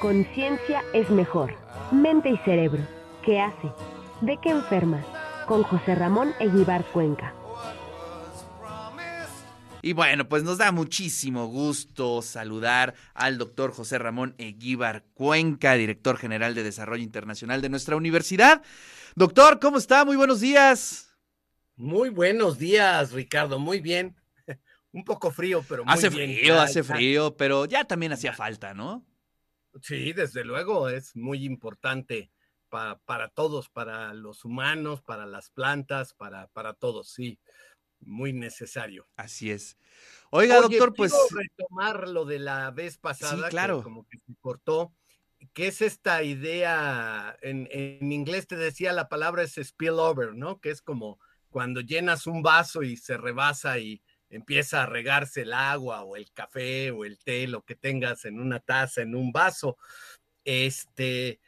Conciencia es mejor. Mente y cerebro. ¿Qué hace? ¿De qué enferma? Con José Ramón Eguibar Cuenca. Y bueno, pues nos da muchísimo gusto saludar al doctor José Ramón Eguíbar Cuenca, director general de Desarrollo Internacional de nuestra universidad. Doctor, ¿cómo está? Muy buenos días. Muy buenos días, Ricardo. Muy bien. Un poco frío, pero muy hace bien. frío, hace frío, pero ya también hacía falta, ¿no? Sí, desde luego, es muy importante para todos, para los humanos, para las plantas, para, para todos, sí muy necesario. Así es. Oiga, doctor, pues. retomar lo de la vez pasada, sí, claro. que como que se cortó. ¿Qué es esta idea? En, en, inglés te decía la palabra es spillover, ¿no? Que es como cuando llenas un vaso y se rebasa y empieza a regarse el agua o el café o el té, lo que tengas en una taza, en un vaso. Este,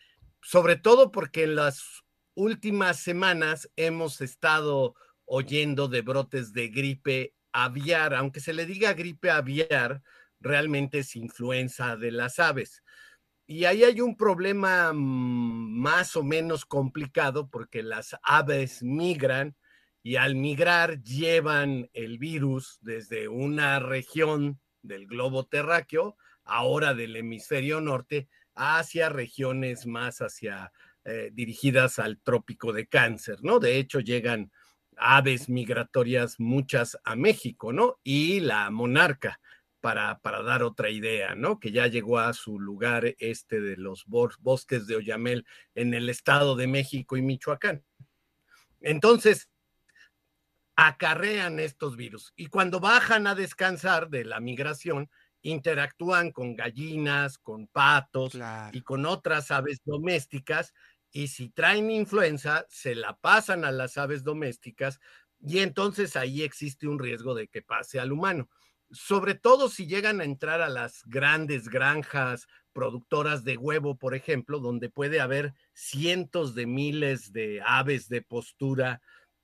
sobre todo porque en las últimas semanas hemos estado oyendo de brotes de gripe aviar, aunque se le diga gripe aviar, realmente es influenza de las aves. Y ahí hay un problema mm, más o menos complicado porque las aves migran y al migrar llevan el virus desde una región del globo terráqueo, ahora del hemisferio norte, hacia regiones más hacia eh, dirigidas al trópico de cáncer, ¿no? De hecho, llegan aves migratorias, muchas a México, ¿no? Y la monarca, para, para, dar otra idea, ¿no? Que ya llegó a su lugar este de los bosques de Oyamel en el Estado de México y Michoacán. Entonces, acarrean estos virus y cuando bajan a descansar de la migración, interactúan con gallinas, con patos y con otras aves domésticas y si traen influenza, se la pasan a las aves domésticas y entonces ahí existe un riesgo de que pase al humano. Sobre todo si llegan a entrar a las grandes granjas productoras de huevo, por ejemplo, donde puede haber cientos de miles de aves de postura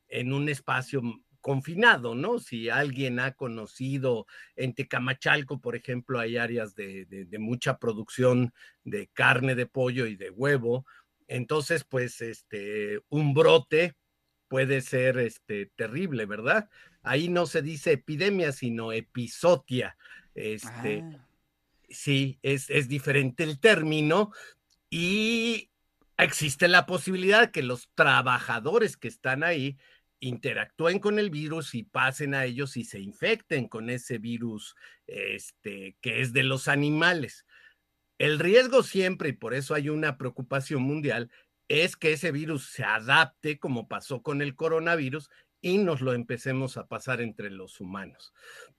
en un espacio confinado, ¿no? Si alguien ha conocido en Tecamachalco, por ejemplo, hay áreas de, de mucha producción de carne de pollo y de huevo, entonces, pues, este, un brote puede ser este, terrible, ¿verdad? Ahí no se dice epidemia, sino episotia. Este, ah. Sí, es, es diferente el término y existe la posibilidad que los trabajadores que están ahí interactúen con el virus y pasen a ellos y se infecten con ese virus este, que es de los animales. El riesgo siempre, y por eso hay una preocupación mundial, es que ese virus se adapte como pasó con el coronavirus y nos lo empecemos a pasar entre los humanos.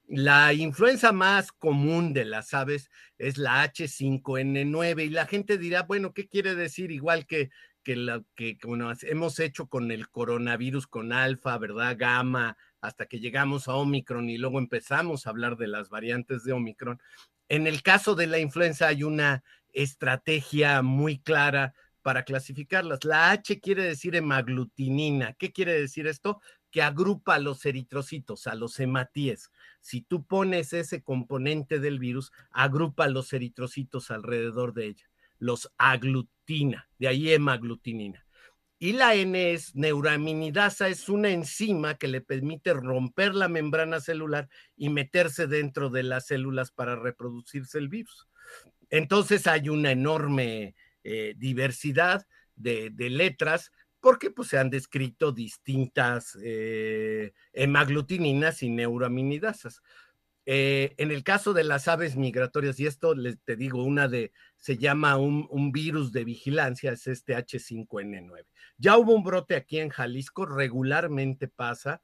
La influenza más común de las aves es la H5N9 y la gente dirá, bueno, ¿qué quiere decir? Igual que, que, la, que hemos hecho con el coronavirus, con alfa, ¿verdad? Gamma, hasta que llegamos a Omicron y luego empezamos a hablar de las variantes de Omicron. En el caso de la influenza hay una estrategia muy clara para clasificarlas. La H quiere decir hemaglutinina. ¿Qué quiere decir esto? Que agrupa a los eritrocitos, a los hematíes. Si tú pones ese componente del virus, agrupa a los eritrocitos alrededor de ella. Los aglutina, de ahí hemaglutinina. Y la N es neuraminidasa, es una enzima que le permite romper la membrana celular y meterse dentro de las células para reproducirse el virus. Entonces hay una enorme eh, diversidad de, letras porque pues, se han descrito distintas eh, hemaglutininas y neuraminidasas. Eh, en el caso de las aves migratorias, y esto les te digo, una de, se llama un, un virus de vigilancia, es este H5N9. Ya hubo un brote aquí en Jalisco, regularmente pasa.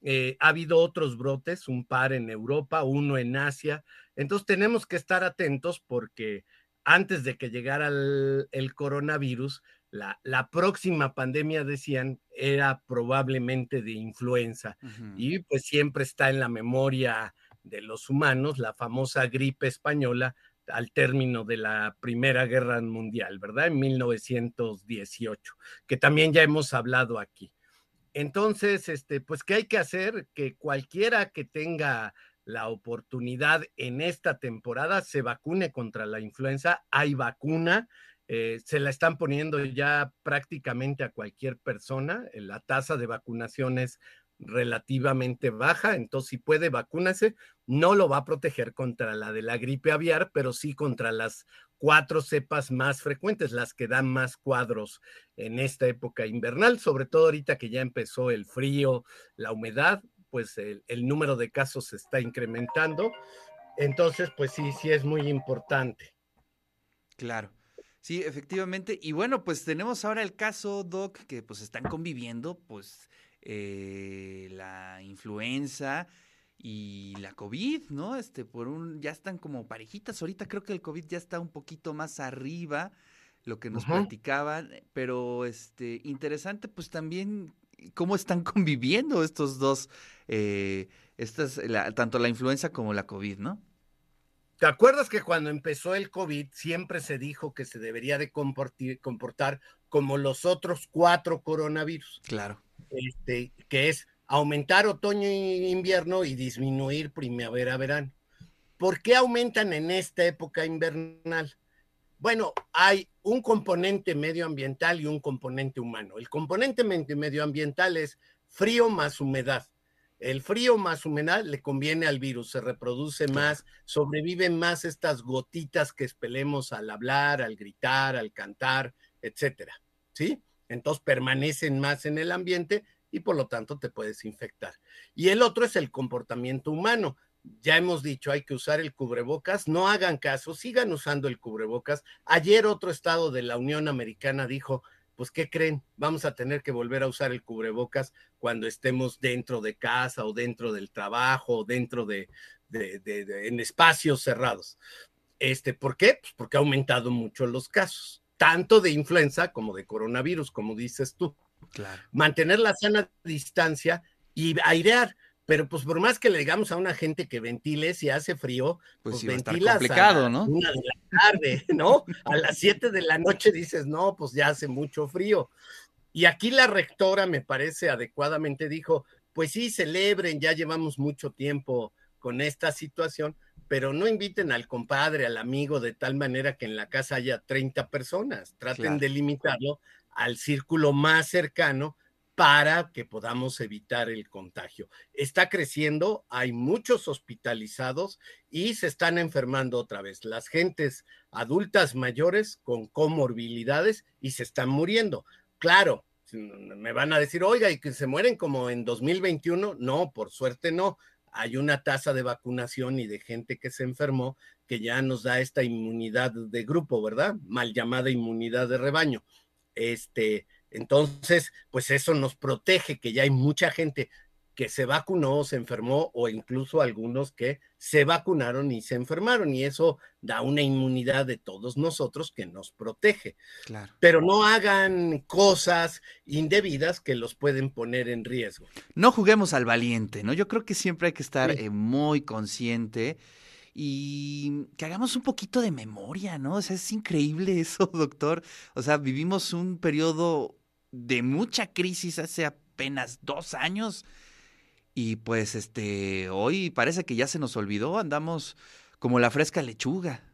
Eh, ha habido otros brotes, un par en Europa, uno en Asia. Entonces tenemos que estar atentos porque antes de que llegara el, coronavirus, la, la, próxima pandemia, decían, era probablemente de influenza. Y pues siempre está en la memoria de los humanos la famosa gripe española al término de la Primera Guerra Mundial, ¿verdad? En 1918, que también ya hemos hablado aquí. Entonces, este, pues, ¿qué hay que hacer? Que cualquiera que tenga la oportunidad en esta temporada se vacune contra la influenza. Hay vacuna, eh, se la están poniendo ya prácticamente a cualquier persona. La tasa de vacunación es relativamente baja, entonces si puede vacúnase, no lo va a proteger contra la de la gripe aviar, pero sí contra las cuatro cepas más frecuentes, las que dan más cuadros en esta época invernal, sobre todo ahorita que ya empezó el frío, la humedad, pues el, el número de casos se está incrementando. Entonces, pues sí, sí es muy importante. Claro. Sí, efectivamente. Y bueno, pues tenemos ahora el caso, Doc, que pues están conviviendo, pues eh, la influenza y la COVID, ¿no? Este, por un, ya están como parejitas. Ahorita creo que el COVID ya está un poquito más arriba, lo que nos platicaban, pero este, interesante, pues también cómo están conviviendo estos dos, eh, estas, tanto la influenza como la COVID, ¿no? ¿Te acuerdas que cuando empezó el COVID siempre se dijo que se debería de comportar como los otros cuatro coronavirus? Claro este, que es aumentar otoño e invierno y disminuir primavera-verano. ¿Por qué aumentan en esta época invernal? Bueno, hay un componente medioambiental y un componente humano. El componente medioambiental es frío más humedad. El frío más humedad le conviene al virus, se reproduce más, sobreviven más estas gotitas que espelemos al hablar, al gritar, al cantar, etcétera. ¿Sí? Entonces permanecen más en el ambiente y por lo tanto te puedes infectar. Y el otro es el comportamiento humano. Ya hemos dicho, hay que usar el cubrebocas, no hagan caso, sigan usando el cubrebocas. Ayer otro estado de la Unión Americana dijo, pues ¿qué creen? Vamos a tener que volver a usar el cubrebocas cuando estemos dentro de casa o dentro del trabajo o dentro de, en espacios cerrados. Este, ¿Por qué? Pues porque ha aumentado mucho los casos tanto de influenza como de coronavirus, como dices tú. Claro. Mantener la sana distancia y airear. Pero pues por más que le digamos a una gente que ventile si hace frío, pues, pues ventilas complicado, a ¿no? Una de la tarde, ¿no? A las siete de la noche dices, no, pues ya hace mucho frío. Y aquí la rectora me parece adecuadamente dijo, pues sí, celebren, ya llevamos mucho tiempo con esta situación, pero no inviten al compadre, al amigo, de tal manera que en la casa haya 30 personas. Traten de limitarlo al círculo más cercano para que podamos evitar el contagio. Está creciendo, hay muchos hospitalizados y se están enfermando otra vez. Las gentes adultas mayores con comorbilidades y se están muriendo. Claro, me van a decir, oiga, y que se mueren como en 2021. No, por suerte no hay una tasa de vacunación y de gente que se enfermó que ya nos da esta inmunidad de grupo, ¿verdad? Mal llamada inmunidad de rebaño. Este, entonces, pues eso nos protege, que ya hay mucha gente que se vacunó, se enfermó, o incluso algunos que se vacunaron y se enfermaron, y eso da una inmunidad de todos nosotros que nos protege. Claro. Pero no hagan cosas indebidas que los pueden poner en riesgo. No juguemos al valiente, ¿no? Yo creo que siempre hay que estar eh, muy consciente y que hagamos un poquito de memoria, ¿no? O sea, es increíble eso, doctor. O sea, vivimos un periodo de mucha crisis hace apenas dos años y pues este, hoy parece que ya se nos olvidó, andamos como la fresca lechuga.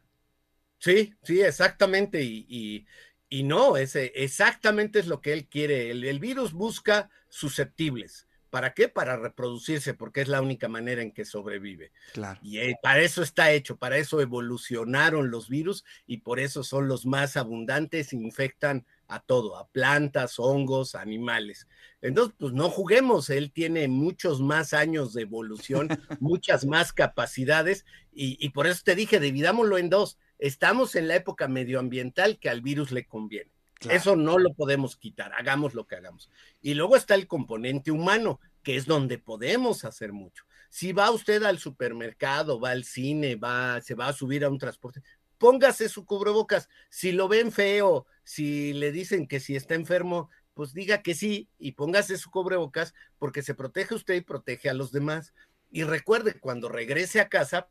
Sí, sí, exactamente. Y, y, no, ese, exactamente es lo que él quiere. El, virus busca susceptibles. ¿Para qué? Para reproducirse, porque es la única manera en que sobrevive. Claro. Y eh, para eso está hecho, para eso evolucionaron los virus y por eso son los más abundantes, infectan a todo, a plantas, hongos, animales. Entonces, pues no juguemos, él tiene muchos más años de evolución, muchas más capacidades y, por eso te dije, dividámoslo en dos. Estamos en la época medioambiental que al virus le conviene. Eso no lo podemos quitar, hagamos lo que hagamos. Y luego está el componente humano, que es donde podemos hacer mucho. Si va usted al supermercado, va al cine, va, se va a subir a un transporte, póngase su cubrebocas. Si lo ven feo, si le dicen que si está enfermo, pues diga que sí y póngase su cubrebocas porque se protege usted y protege a los demás. Y recuerde, cuando regrese a casa,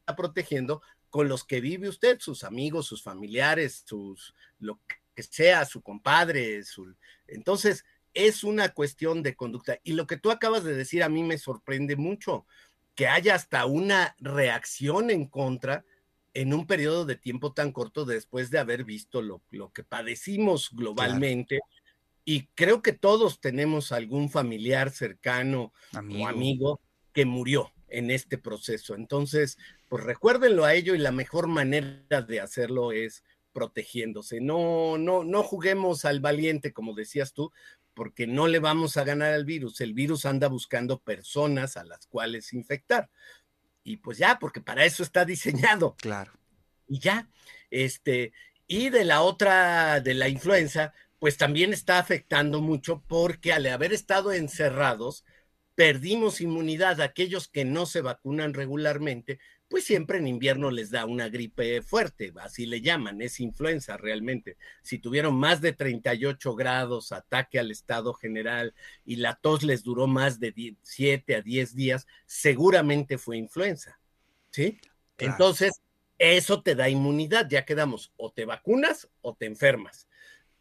está protegiendo con los que vive usted, sus amigos, sus familiares, sus lo que sea, su compadre, su... entonces es una cuestión de conducta. Y lo que tú acabas de decir a mí me sorprende mucho que haya hasta una reacción en contra en un periodo de tiempo tan corto después de haber visto lo, que padecimos globalmente. Y creo que todos tenemos algún familiar cercano o amigo que murió en este proceso. Entonces, pues recuérdenlo a ello y la mejor manera de hacerlo es protegiéndose. No, no, no juguemos al valiente, como decías tú, porque no le vamos a ganar al virus. El virus anda buscando personas a las cuales infectar. Y pues ya, porque para eso está diseñado. Claro. Y ya, este, y de la otra, de la influenza, pues también está afectando mucho porque al haber estado encerrados, perdimos inmunidad. Aquellos que no se vacunan regularmente, pues siempre en invierno les da una gripe fuerte, así le llaman, es influenza realmente. Si tuvieron más de 38 grados, ataque al estado general y la tos les duró más de 7 a 10 días, seguramente fue influenza. ¿Sí? Entonces, eso te da inmunidad, ya quedamos, o te vacunas o te enfermas.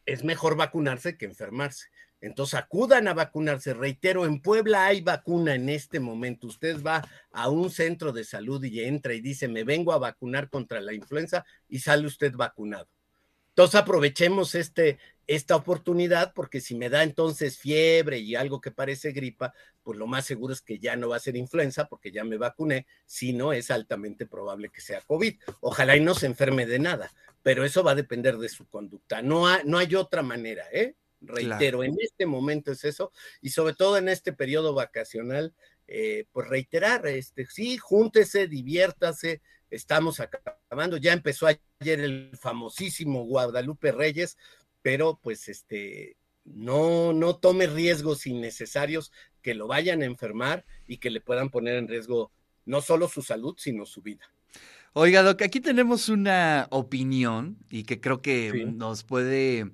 Es mejor vacunarse que enfermarse. Entonces acudan a vacunarse. Reitero, en Puebla hay vacuna en este momento. Usted va a un centro de salud y entra y dice, me vengo a vacunar contra la influenza y sale usted vacunado. Entonces aprovechemos este, esta oportunidad porque si me da entonces fiebre y algo que parece gripa, pues lo más seguro es que ya no va a ser influenza porque ya me vacuné, si no es altamente probable que sea COVID. Ojalá y no se enferme de nada, pero eso va a depender de su conducta. No, no hay otra manera, ¿eh? Reitero, en este momento es eso, y sobre todo en este periodo vacacional, eh, pues reiterar, este, sí, júntese, diviértase, estamos acabando, ya empezó ayer el famosísimo Guadalupe Reyes, pero pues este, no, no tome riesgos innecesarios que lo vayan a enfermar y que le puedan poner en riesgo no solo su salud, sino su vida. Oiga, Doc, aquí tenemos una opinión y que creo que nos puede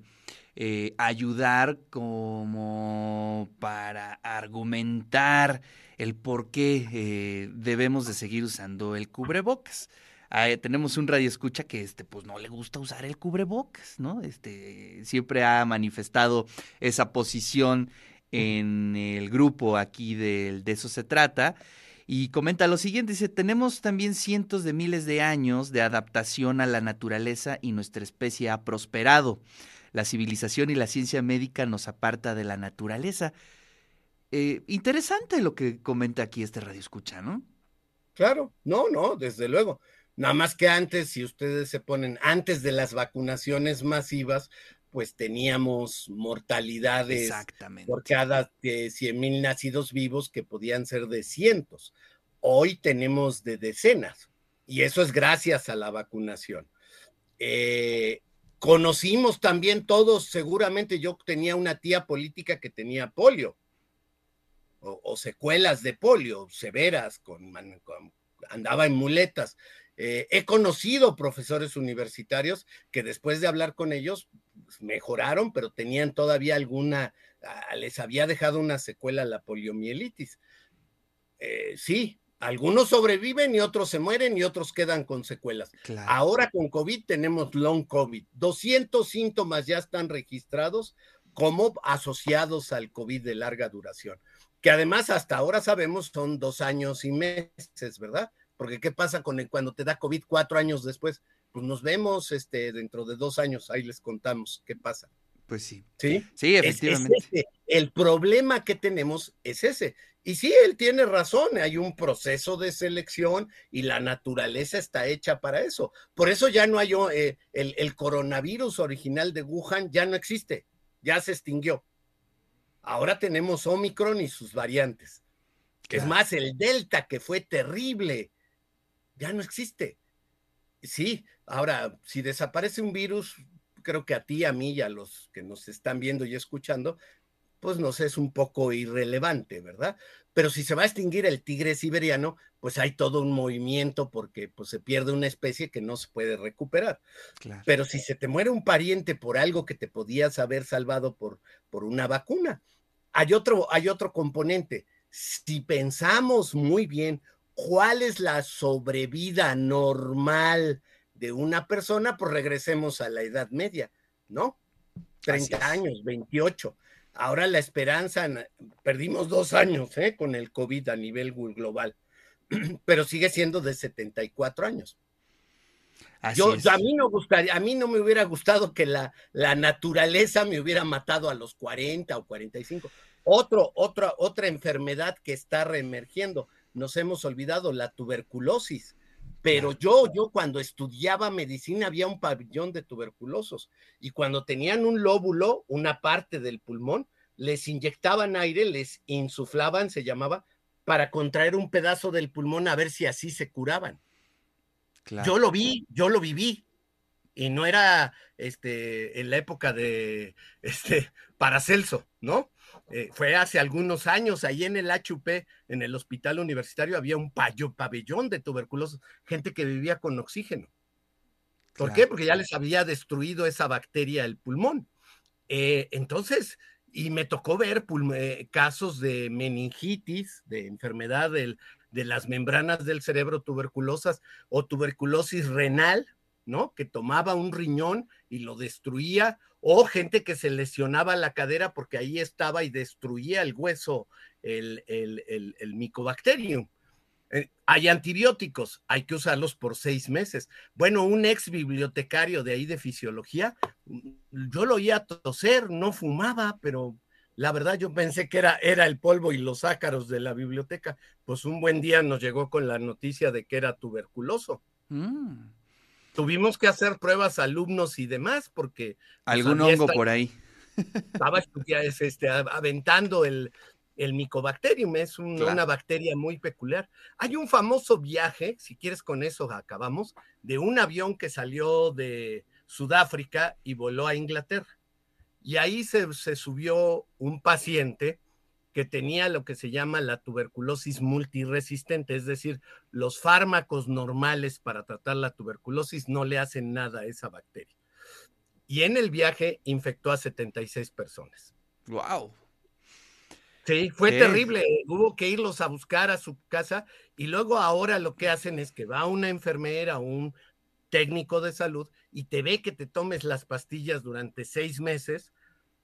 eh, ayudar como para argumentar el por qué eh, debemos de seguir usando el cubrebocas. Ah, tenemos un radio escucha que este pues no le gusta usar el cubrebocas, ¿no? Este siempre ha manifestado esa posición en el grupo aquí de, de eso se trata. Y comenta lo siguiente, dice, tenemos también cientos de miles de años de adaptación a la naturaleza y nuestra especie ha prosperado la civilización y la ciencia médica nos aparta de la naturaleza. Eh, interesante lo que comenta aquí este radio escucha, ¿no? Claro, no, no, desde luego. Nada más que antes, si ustedes se ponen, antes de las vacunaciones masivas, pues teníamos mortalidades Exactamente. por cada 100 mil nacidos vivos que podían ser de cientos. Hoy tenemos de decenas y eso es gracias a la vacunación. Eh, Conocimos también todos, seguramente yo tenía una tía política que tenía polio o, secuelas de polio severas, con, andaba en muletas. Eh, he conocido profesores universitarios que después de hablar con ellos pues, mejoraron, pero tenían todavía alguna, les había dejado una secuela la poliomielitis. Eh, sí, algunos sobreviven y otros se mueren y otros quedan con secuelas. Ahora con COVID tenemos long COVID. 200 síntomas ya están registrados como asociados al COVID de larga duración, que además hasta ahora sabemos son dos años y meses, ¿verdad? Porque ¿qué pasa con cuando te da COVID cuatro años después? Pues nos vemos este, dentro de dos años, ahí les contamos qué pasa. Pues sí. Sí, sí efectivamente. El problema que tenemos es ese. Y sí, él tiene razón, hay un proceso de selección y la naturaleza está hecha para eso. Por eso ya no hay, eh, el, coronavirus original de Wuhan ya no existe, ya se extinguió. Ahora tenemos Omicron y sus variantes. Es más, el Delta, que fue terrible, ya no existe. Sí, ahora, si desaparece un virus, creo que a ti, a mí y a los que nos están viendo y escuchando, pues nos es un poco irrelevante, ¿verdad? Pero si se va a extinguir el tigre siberiano, pues hay todo un movimiento porque pues, se pierde una especie que no se puede recuperar. Pero si se te muere un pariente por algo que te podías haber salvado por, por una vacuna, hay otro, hay otro componente. Si pensamos muy bien cuál es la sobrevida normal de una persona, pues regresemos a la Edad Media, ¿no? 30 años, 28. Ahora la esperanza, perdimos dos años ¿eh? con el COVID a nivel global, pero sigue siendo de 74 años. Yo, a mí no gustaría, a mí no me hubiera gustado que la, la, naturaleza me hubiera matado a los 40 o 45. Otro, otra, otra enfermedad que está reemergiendo, nos hemos olvidado, la tuberculosis. Pero yo, yo cuando estudiaba medicina había un pabellón de tuberculosos y cuando tenían un lóbulo, una parte del pulmón, les inyectaban aire, les insuflaban, se llamaba, para contraer un pedazo del pulmón a ver si así se curaban. Yo lo vi, yo lo viví. Y no era este, en la época de este, Paracelso, ¿no? Eh, fue hace algunos años, ahí en el HUP, en el hospital universitario, había un pabellón de tuberculosos, gente que vivía con oxígeno. ¿Por qué? Porque ya les había destruido esa bacteria el pulmón. Eh, entonces, y me tocó ver eh, casos de meningitis, de enfermedad del, de las membranas del cerebro tuberculosas o tuberculosis renal, ¿no? Que tomaba un riñón y lo destruía, o gente que se lesionaba la cadera porque ahí estaba y destruía el hueso, el, el, el, micobacterium. Eh, hay antibióticos, hay que usarlos por seis meses. Bueno, un ex bibliotecario de ahí de fisiología, yo lo oía toser, no fumaba, pero la verdad, yo pensé que era, era el polvo y los ácaros de la biblioteca. Pues un buen día nos llegó con la noticia de que era tuberculoso. Mm. Tuvimos que hacer pruebas alumnos y demás porque... Pues, Algún hongo por ahí. Estaba este, aventando el, el Mycobacterium, es una bacteria muy peculiar. Hay un famoso viaje, si quieres con eso acabamos, de un avión que salió de Sudáfrica y voló a Inglaterra. Y ahí se, subió un paciente que tenía lo que se llama la tuberculosis multiresistente, es decir, los fármacos normales para tratar la tuberculosis no le hacen nada a esa bacteria. Y en el viaje infectó a 76 personas. ¡Wow! Sí, fue terrible. Hubo que irlos a buscar a su casa y luego ahora lo que hacen es que va una enfermera, un técnico de salud y te ve que te tomes las pastillas durante seis meses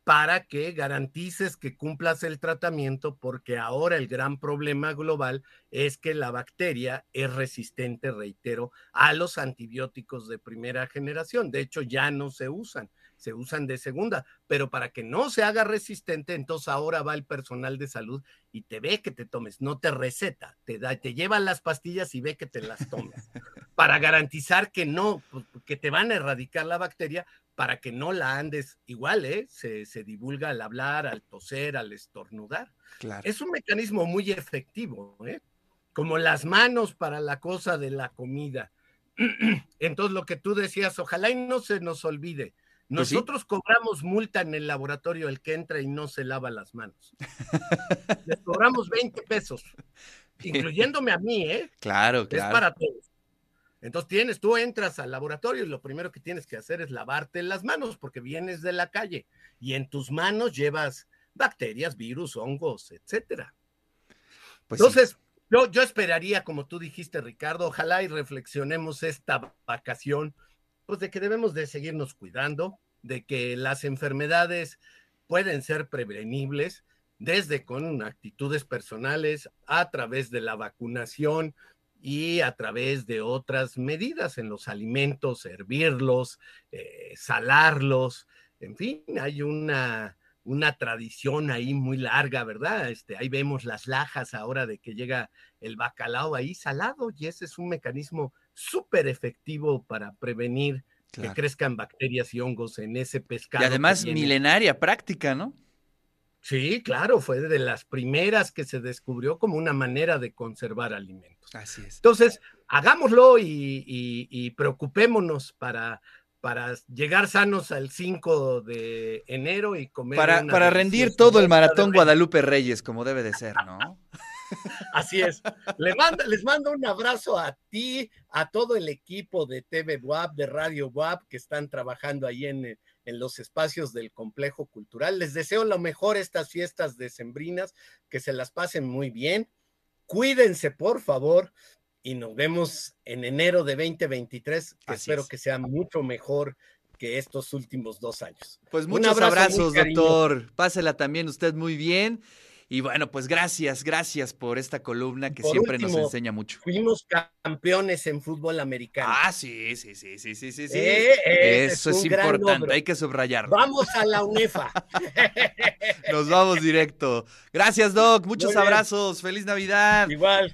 para que garantices que cumplas el tratamiento, porque ahora el gran problema global es que la bacteria es resistente, reitero, a los antibióticos de primera generación. De hecho, ya no se usan se usan de segunda, pero para que no se haga resistente, entonces ahora va el personal de salud y te ve que te tomes, no te receta, te da, te lleva las pastillas y ve que te las tomes, para garantizar que no, pues, que te van a erradicar la bacteria, para que no la andes igual, ¿eh? Se, se divulga al hablar, al toser, al estornudar. Es un mecanismo muy efectivo, ¿eh? Como las manos para la cosa de la comida. Entonces, lo que tú decías, ojalá y no se nos olvide, pues Nosotros cobramos multa en el laboratorio el que entra y no se lava las manos. Les cobramos 20 pesos, incluyéndome a mí, ¿eh? Claro, claro. Es para todos. Entonces tienes, tú entras al laboratorio y lo primero que tienes que hacer es lavarte las manos porque vienes de la calle y en tus manos llevas bacterias, virus, hongos, etcétera. Pues Entonces, yo, yo esperaría, como tú dijiste, Ricardo, ojalá y reflexionemos esta vacación pues de que debemos de seguirnos cuidando, de que las enfermedades pueden ser prevenibles desde con actitudes personales, a través de la vacunación y a través de otras medidas en los alimentos, hervirlos, eh, salarlos, en fin, hay una, una tradición ahí muy larga, ¿verdad? Este, ahí vemos las lajas ahora de que llega el bacalao ahí salado y ese es un mecanismo súper efectivo para prevenir que crezcan bacterias y hongos en ese pescado. Y además milenaria práctica, ¿no? Sí, claro, fue de las primeras que se descubrió como una manera de conservar alimentos. Así es. Entonces, hagámoslo y, preocupémonos para, para llegar sanos al 5 de enero y comer. Para, para rendir todo el maratón Guadalupe Reyes, como debe de ser, ¿no? Así es. les mando un abrazo a ti, a todo el equipo de TV WAP, de Radio WAP, que están trabajando ahí en, en los espacios del complejo cultural. Les deseo lo mejor estas fiestas decembrinas, que se las pasen muy bien. Cuídense, por favor, y nos vemos en enero de 2023, que espero que sea mucho mejor que estos últimos dos años. Pues muchos abrazos, doctor. Pásela también usted muy bien. Y bueno, pues gracias, gracias por esta columna que siempre nos enseña mucho. Fuimos campeones en fútbol americano. Ah, sí, sí, sí, sí, sí, sí. Eh, Eso es, importante, hay que subrayar. Vamos a la UNEFA. nos vamos directo. Gracias, Doc. Muchos abrazos. Feliz Navidad. Igual.